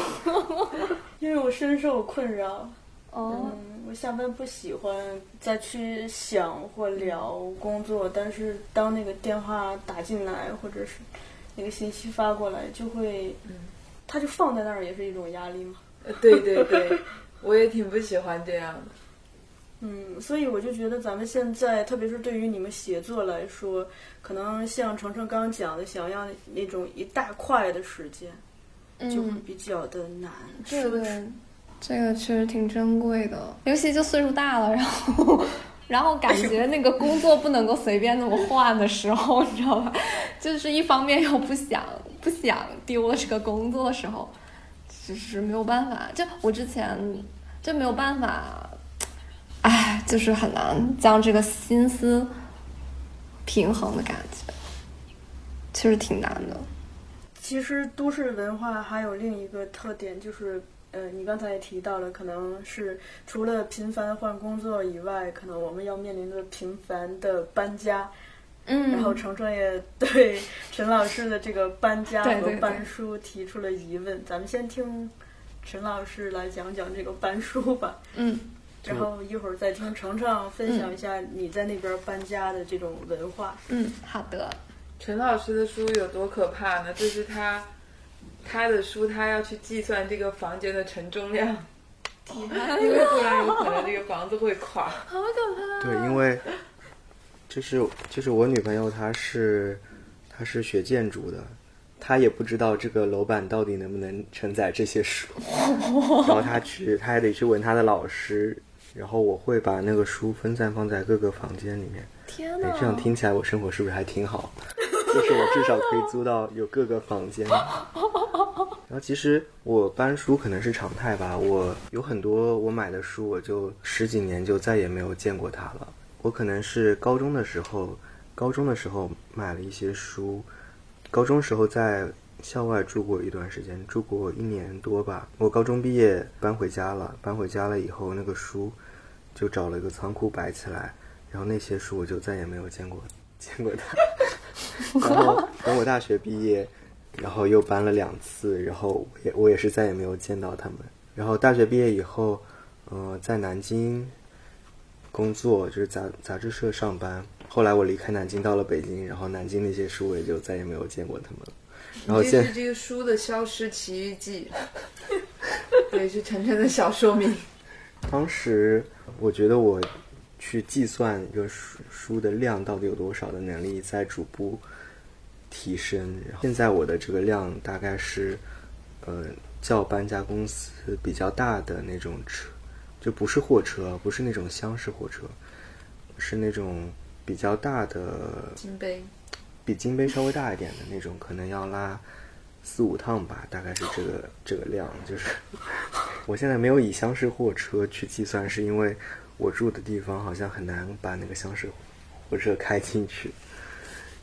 因为我深受困扰。哦，嗯，我下班不喜欢再去想或聊工作，但是当那个电话打进来，或者是那个信息发过来，就会，嗯，它就放在那儿，也是一种压力嘛。呃对对对，我也挺不喜欢这样的。嗯，所以我就觉得咱们现在，特别是对于你们写作来说，可能像程程刚刚讲的，想要那种一大块的时间，就会嗯，比较的难。对是不是对，这个确实挺珍贵的，尤其就岁数大了，然后。然后感觉那个工作不能够随便那么换的时候，你知道吧？就是一方面又不想不想丢了这个工作的时候，就是没有办法。就我之前就没有办法，哎，就是很难将这个心思平衡的感觉，确实挺难的。其实都市文化还有另一个特点，就是呃，你刚才也提到了，可能是除了频繁换工作以外，可能我们要面临着频繁的搬家。嗯然后程程也对 陈老师的这个搬家和搬书提出了疑问。咱们先听陈老师来讲讲这个搬书吧，嗯 然后一会儿再听程程分享一下你在那边搬家的这种文化。嗯，好的。陈老师的书有多可怕呢？就是他他的书，他要去计算这个房间的承重量，因为不然有可能这个房子会垮。好可怕！对，因为就是就是我女朋友她是她是学建筑的，她也不知道这个楼板到底能不能承载这些书，然后她去她还得去问她的老师，然后我会把那个书分散放在各个房间里面。天哪，，哎这样听起来我生活是不是还挺好？就是我至少可以租到有各个房间。然后其实我搬书可能是常态吧，我有很多我买的书，我就十几年就再也没有见过它了。我可能是高中的时候，高中的时候买了一些书，高中时候在校外住过一段时间，住过一年多吧。我高中毕业搬回家了，搬回家了以后，那个书就找了一个仓库摆起来，然后那些书我就再也没有见过见过它。然后等我大学毕业，然后又搬了两次，然后我也我也是再也没有见到他们。然后大学毕业以后，呃，在南京工作，就是杂杂志社上班。后来我离开南京到了北京，然后南京那些书我也就再也没有见过他们了。然后这现是这个书的消失奇遇记，对，是晨晨的小说名。当时我觉得我去计算一个书书的量到底有多少的能力在逐步提升。然后现在我的这个量大概是，呃，叫搬家公司比较大的那种车，就不是货车，不是那种厢式货车，是那种比较大的金杯，比金杯稍微大一点的那种，可能要拉四五趟吧，大概是这个这个量。就是 我现在没有以厢式货车去计算，是因为我住的地方好像很难把那个厢式货车开进去，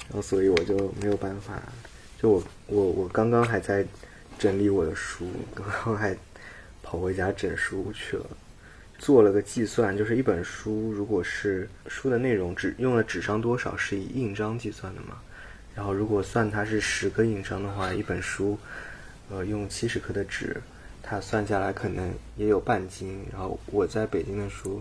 然后所以我就没有办法。就我我我刚刚还在整理我的书，刚刚还跑回家整书去了。做了个计算，就是一本书，如果是书的内容纸用了纸张多少，是以印章计算的嘛？然后如果算它是十个印章的话，一本书，呃，用七十克的纸，它算下来可能也有半斤。然后我在北京的书，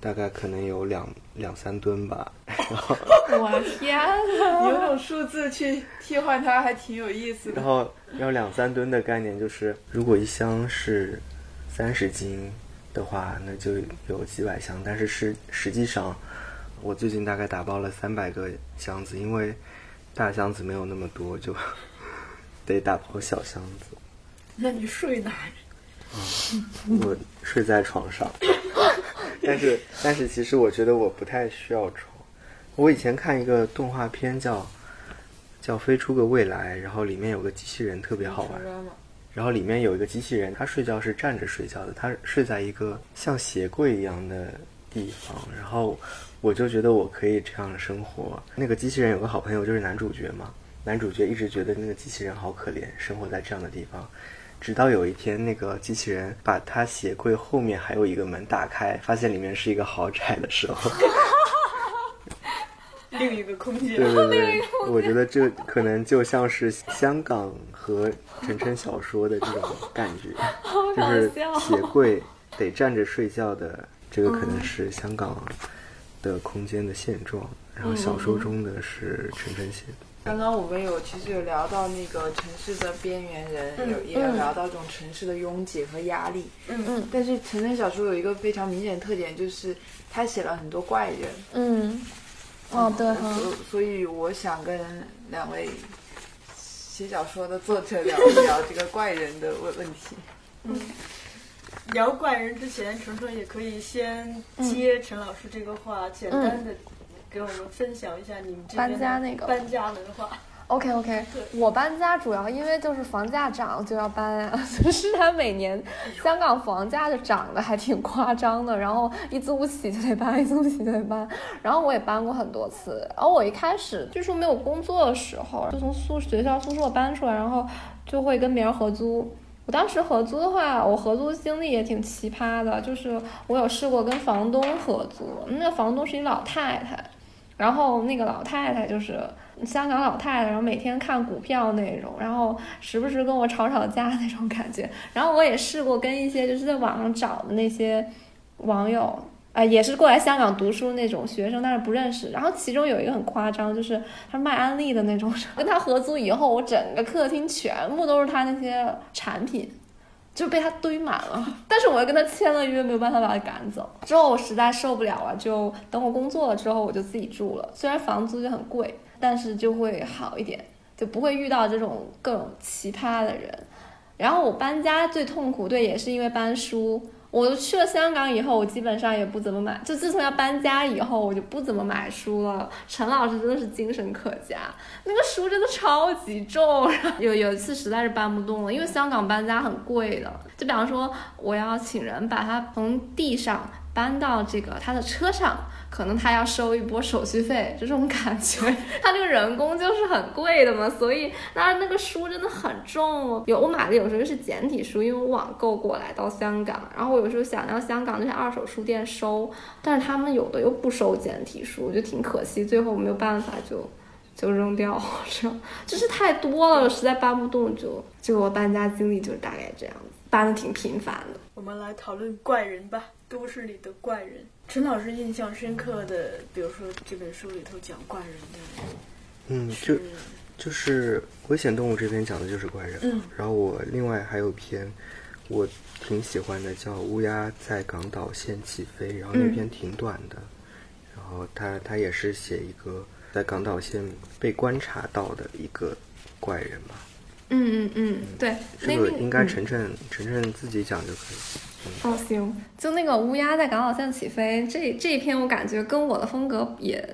大概可能有两两三吨吧。然后我天呐！有种数字去替换它，还挺有意思的。然后，然后两三吨的概念就是，如果一箱是三十斤的话，那就有几百箱。但是实实际上，我最近大概打包了三百个箱子，因为大箱子没有那么多，就得打包小箱子。那你睡哪儿？我睡在床上，但是但是其实我觉得我不太需要床。我以前看一个动画片叫叫《飞出个未来》，然后里面有个机器人特别好玩。然后里面有一个机器人，它睡觉是站着睡觉的，它睡在一个像鞋柜一样的地方，然后我就觉得我可以这样生活。那个机器人有个好朋友就是男主角嘛，男主角一直觉得那个机器人好可怜，生活在这样的地方。直到有一天，那个机器人把他鞋柜后面还有一个门打开，发现里面是一个豪宅的时候，另一个空间。对对对，我觉得这可能就像是香港和晨晨小说的这种感觉，就是鞋柜得站着睡觉的，这个可能是香港的空间的现状，然后小说中的是晨晨写的。刚刚我们有其实有聊到那个城市的边缘人，有也有聊到这种城市的拥挤和压力。嗯嗯但是陈晨小说有一个非常明显的特点，就是他写了很多怪人。嗯，哦对哈，所所以我想跟两位写小说的作者聊一聊这个怪人的问问题。嗯聊怪人之前，纯纯也可以先接陈老师这个话，简单的给我们分享一下你们这边搬家那个搬家文化。OK OK，我搬家主要因为就是房价涨就要搬啊，就是它每年香港房价就涨得还挺夸张的，然后一租不起就得搬，一租不起就得搬，然后我也搬过很多次，然后我一开始就说没有工作的时候，就从宿学校宿舍搬出来，然后就会跟别人合租。我当时合租的话，我合租经历也挺奇葩的，就是我有试过跟房东合租，那个房东是一老太太，然后那个老太太就是香港老太太，然后每天看股票那种，然后时不时跟我吵吵架那种感觉。然后我也试过跟一些就是在网上找的那些网友，啊、也是过来香港读书那种学生，但是不认识。然后其中有一个很夸张，就是他卖安利的那种，跟他合租以后，我整个客厅全部都是他那些产品。就被他堆满了，但是我又跟他签了约，没有办法把他赶走。之后我实在受不了了，就等我工作了之后，我就自己住了。虽然房租就很贵，但是就会好一点，就不会遇到这种各种奇葩的人。然后我搬家最痛苦，对，也是因为搬书。我去了香港以后，我基本上也不怎么买，就自从要搬家以后，我就不怎么买书了。陈老师真的是精神可嘉，那个书真的超级重，有有一次实在是搬不动了，因为香港搬家很贵的。就比方说，我要请人把它从地上搬到这个他的车上，可能他要收一波手续费，就这种感觉。他这个人工就是很贵的嘛，所以那那个书真的很重。有我买的有时候是简体书，因为我网购过来到香港，然后我有时候想要香港那些二手书店收，但是他们有的又不收简体书，我就挺可惜，最后没有办法就。就扔掉，这样就是太多了，实在搬不动就，就我搬家经历就是大概这样子，搬的挺频繁的。我们来讨论怪人吧，都市里的怪人。陈老师印象深刻的，比如说这本书里头讲怪人的，嗯，就就是《危险动物》这边讲的就是怪人，嗯，然后我另外还有篇我挺喜欢的，叫《乌鸦在港岛线起飞》，然后那篇挺短的，然后他他也是写一个在港岛线被观察到的一个怪人吧，嗯嗯嗯，对，这个应该嗯晨晨晨晨自己讲就可以。哦，行，就那个乌鸦在港岛线起飞这这一篇，我感觉跟我的风格也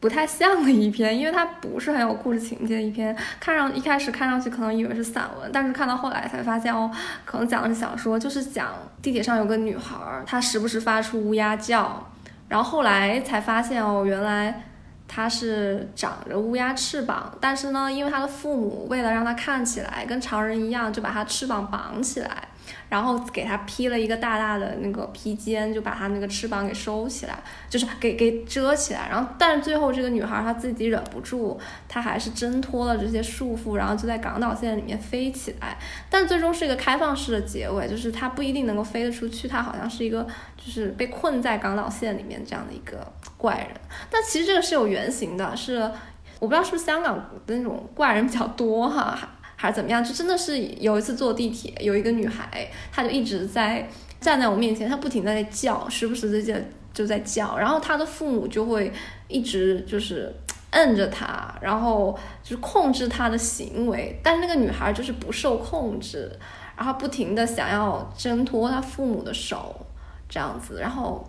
不太像的一篇，因为它不是很有故事情节的一篇。看上一开始看上去可能以为是散文，但是看到后来才发现哦，可能讲的是小说，就是讲地铁上有个女孩，她时不时发出乌鸦叫，然后后来才发现哦，原来。她是长着乌鸦翅膀，但是呢，因为她的父母为了让她看起来跟常人一样，就把她翅膀绑起来，然后给它披了一个大大的那个披肩，就把它那个翅膀给收起来，就是给给遮起来。然后，但是最后这个女孩她自己忍不住，她还是挣脱了这些束缚，然后就在港岛线里面飞起来。但最终是一个开放式的结尾，就是她不一定能够飞得出去，她好像是一个就是被困在港岛线里面这样的一个怪人。但其实这个是有原型的，是我不知道是不是香港的那种怪人比较多哈。还是怎么样？就真的是有一次坐地铁，有一个女孩，她就一直在站在我面前，她不停地在叫，时不时的就就在叫，然后她的父母就会一直就是摁着她，然后就是控制她的行为，但是那个女孩就是不受控制，然后不停的想要挣脱她父母的手，这样子，然后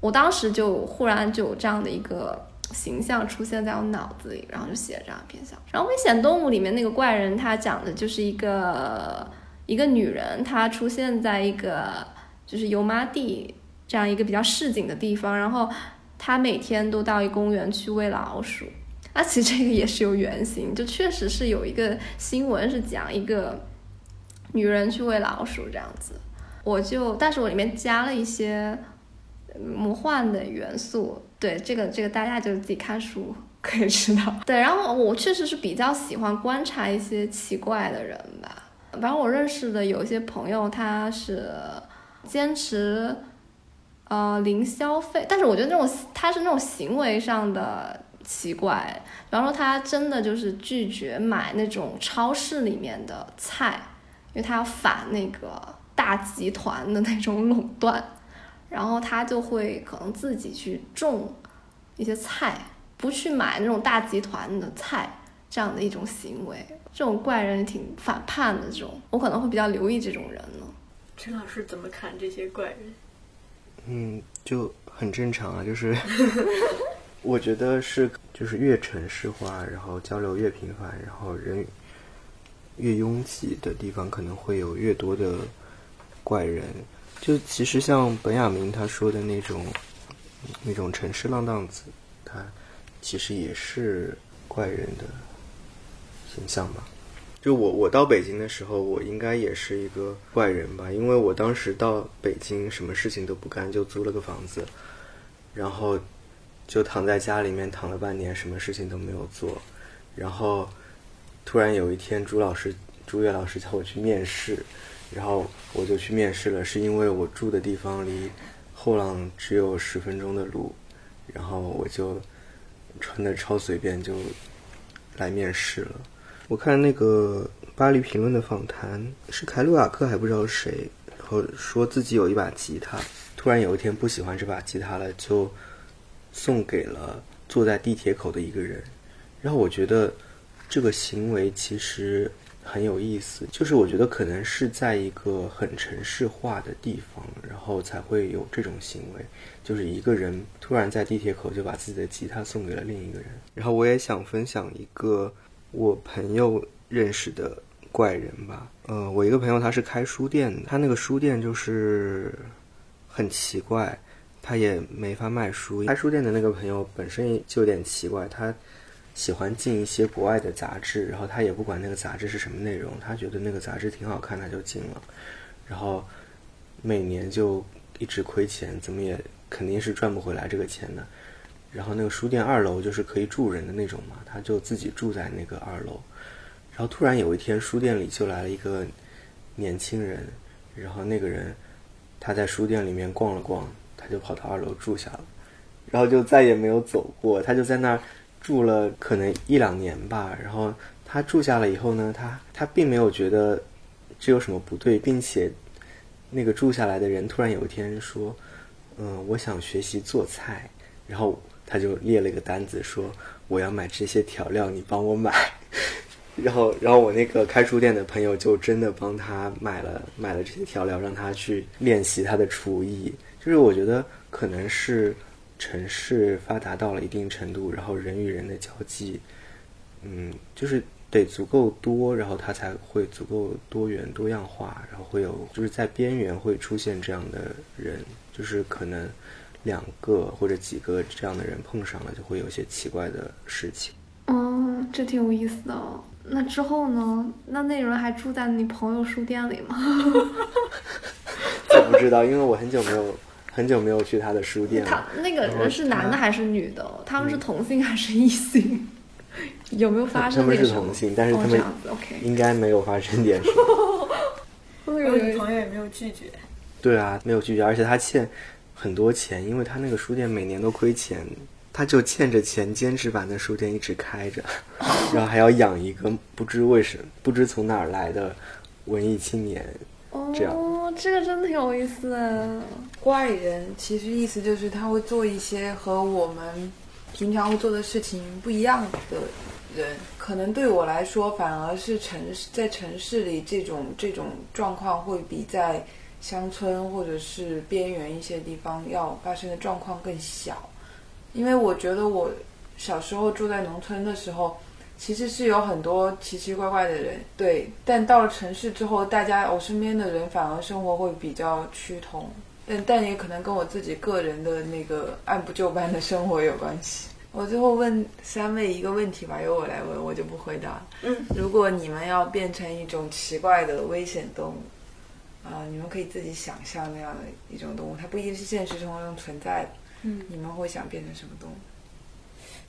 我当时就忽然就有这样的一个。形象出现在我脑子里，然后就写了这样一篇小说。然后《危险动物》里面那个怪人，他讲的就是一个一个女人，她出现在一个就是油麻地这样一个比较市井的地方，然后她每天都到一公园去喂老鼠。那其实这个也是有原型，就确实是有一个新闻是讲一个女人去喂老鼠这样子。我就，但是我里面加了一些魔幻的元素。对，这个这个大家就是自己看书 可以知道。对，然后我确实是比较喜欢观察一些奇怪的人吧。反正我认识的有一些朋友，他是坚持呃零消费，但是我觉得那种他是那种行为上的奇怪。比方说，他真的就是拒绝买那种超市里面的菜，因为他要反那个大集团的那种垄断。然后他就会可能自己去种一些菜，不去买那种大集团的菜，这样的一种行为，这种怪人挺反叛的。这种我可能会比较留意这种人呢。陈老师怎么看这些怪人？嗯，就很正常啊，就是 我觉得是，就是越城市化，然后交流越频繁，然后人越拥挤的地方，可能会有越多的怪人。就其实像本雅明他说的那种，那种城市浪荡子，他其实也是怪人的形象吧。就我我到北京的时候，我应该也是一个怪人吧，因为我当时到北京什么事情都不干，就租了个房子，然后就躺在家里面躺了半年，什么事情都没有做，然后突然有一天，朱老师朱越老师叫我去面试。然后我就去面试了，是因为我住的地方离后浪只有十分钟的路，然后我就穿的超随便就来面试了。我看那个巴黎评论的访谈是凯鲁亚克还不知道谁，然后说自己有一把吉他，突然有一天不喜欢这把吉他了，就送给了坐在地铁口的一个人。然后我觉得这个行为其实。很有意思，就是我觉得可能是在一个很城市化的地方，然后才会有这种行为，就是一个人突然在地铁口就把自己的吉他送给了另一个人。然后我也想分享一个我朋友认识的怪人吧。呃，我一个朋友他是开书店的，他那个书店就是很奇怪，他也没法卖书。开书店的那个朋友本身就有点奇怪，他。喜欢进一些国外的杂志，然后他也不管那个杂志是什么内容，他觉得那个杂志挺好看，他就进了。然后每年就一直亏钱，怎么也肯定是赚不回来这个钱的。然后那个书店二楼就是可以住人的那种嘛，他就自己住在那个二楼。然后突然有一天，书店里就来了一个年轻人，然后那个人他在书店里面逛了逛，他就跑到二楼住下了，然后就再也没有走过，他就在那儿。住了可能一两年吧，然后他住下了以后呢，他他并没有觉得这有什么不对，并且那个住下来的人突然有一天说：“嗯，我想学习做菜。”然后他就列了一个单子，说：“我要买这些调料，你帮我买。”然后，然后我那个开书店的朋友就真的帮他买了买了这些调料，让他去练习他的厨艺。就是我觉得可能是。城市发达到了一定程度，然后人与人的交际，嗯，就是得足够多，然后它才会足够多元多样化，然后会有就是在边缘会出现这样的人，就是可能两个或者几个这样的人碰上了，就会有些奇怪的事情。嗯，这挺有意思的。那之后呢？那那人还住在你朋友书店里吗？我不知道，因为我很久没有。很久没有去他的书店了。他那个人是男的还是女的？他们是同性还是异性？有没有发生？他们是同性，但是他们应该没有发生点什么。我女朋友也没有拒绝。对啊，没有拒绝，而且他欠很多钱，因为他那个书店每年都亏钱，他就欠着钱，坚持把那书店一直开着，然后还要养一个不知为什么、不知从哪儿来的文艺青年。这样，这个真的挺有意思的。怪人其实意思就是他会做一些和我们平常会做的事情不一样的人。可能对我来说，反而是城市在城市里这种这种状况会比在乡村或者是边缘一些地方要发生的状况更小。因为我觉得我小时候住在农村的时候，其实是有很多奇奇怪怪的人，对。但到了城市之后，大家我身边的人反而生活会比较趋同，但但也可能跟我自己个人的那个按部就班的生活有关系。我最后问三位一个问题吧，由我来问，我就不回答。嗯，如果你们要变成一种奇怪的危险动物，啊、你们可以自己想象那样的一种动物，它不一定是现实生活中存在的。嗯，你们会想变成什么动物？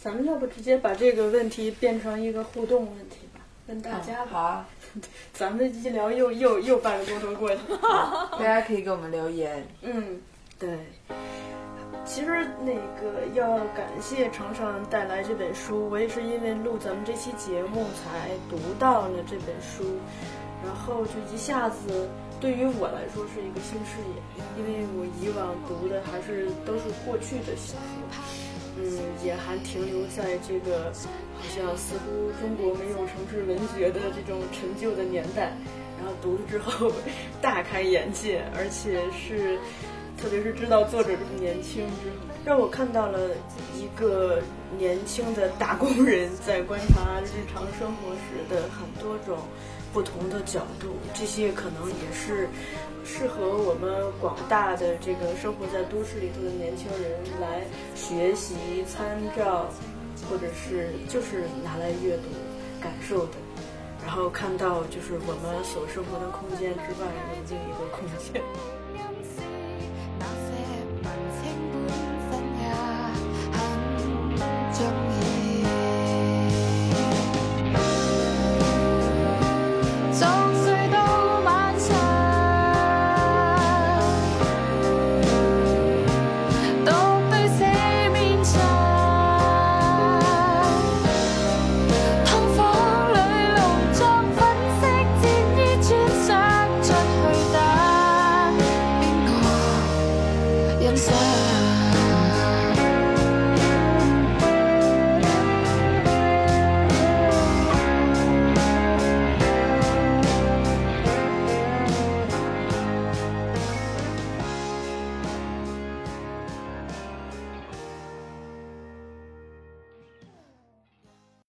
咱们要不直接把这个问题变成一个互动问题吧，问大家吧。好啊，咱们一聊又又又半个钟头过去了。大家可以给我们留言。嗯，对。其实那个要感谢程程带来这本书，我也是因为录咱们这期节目才读到了这本书，然后就一下子对于我来说是一个新视野，因为我以往读的还是都是过去的小说，嗯，也还停留在这个好像似乎中国没有城市文学的这种陈旧的年代，然后读了之后 大开眼界，而且是。特别是知道作者这么年轻之后，让我看到了一个年轻的打工人在观察日常生活时的很多种不同的角度，这些可能也是适合我们广大的这个生活在都市里头的年轻人来学习、参照，或者是就是拿来阅读、感受的，然后看到就是我们所生活的空间之外的另一个空间。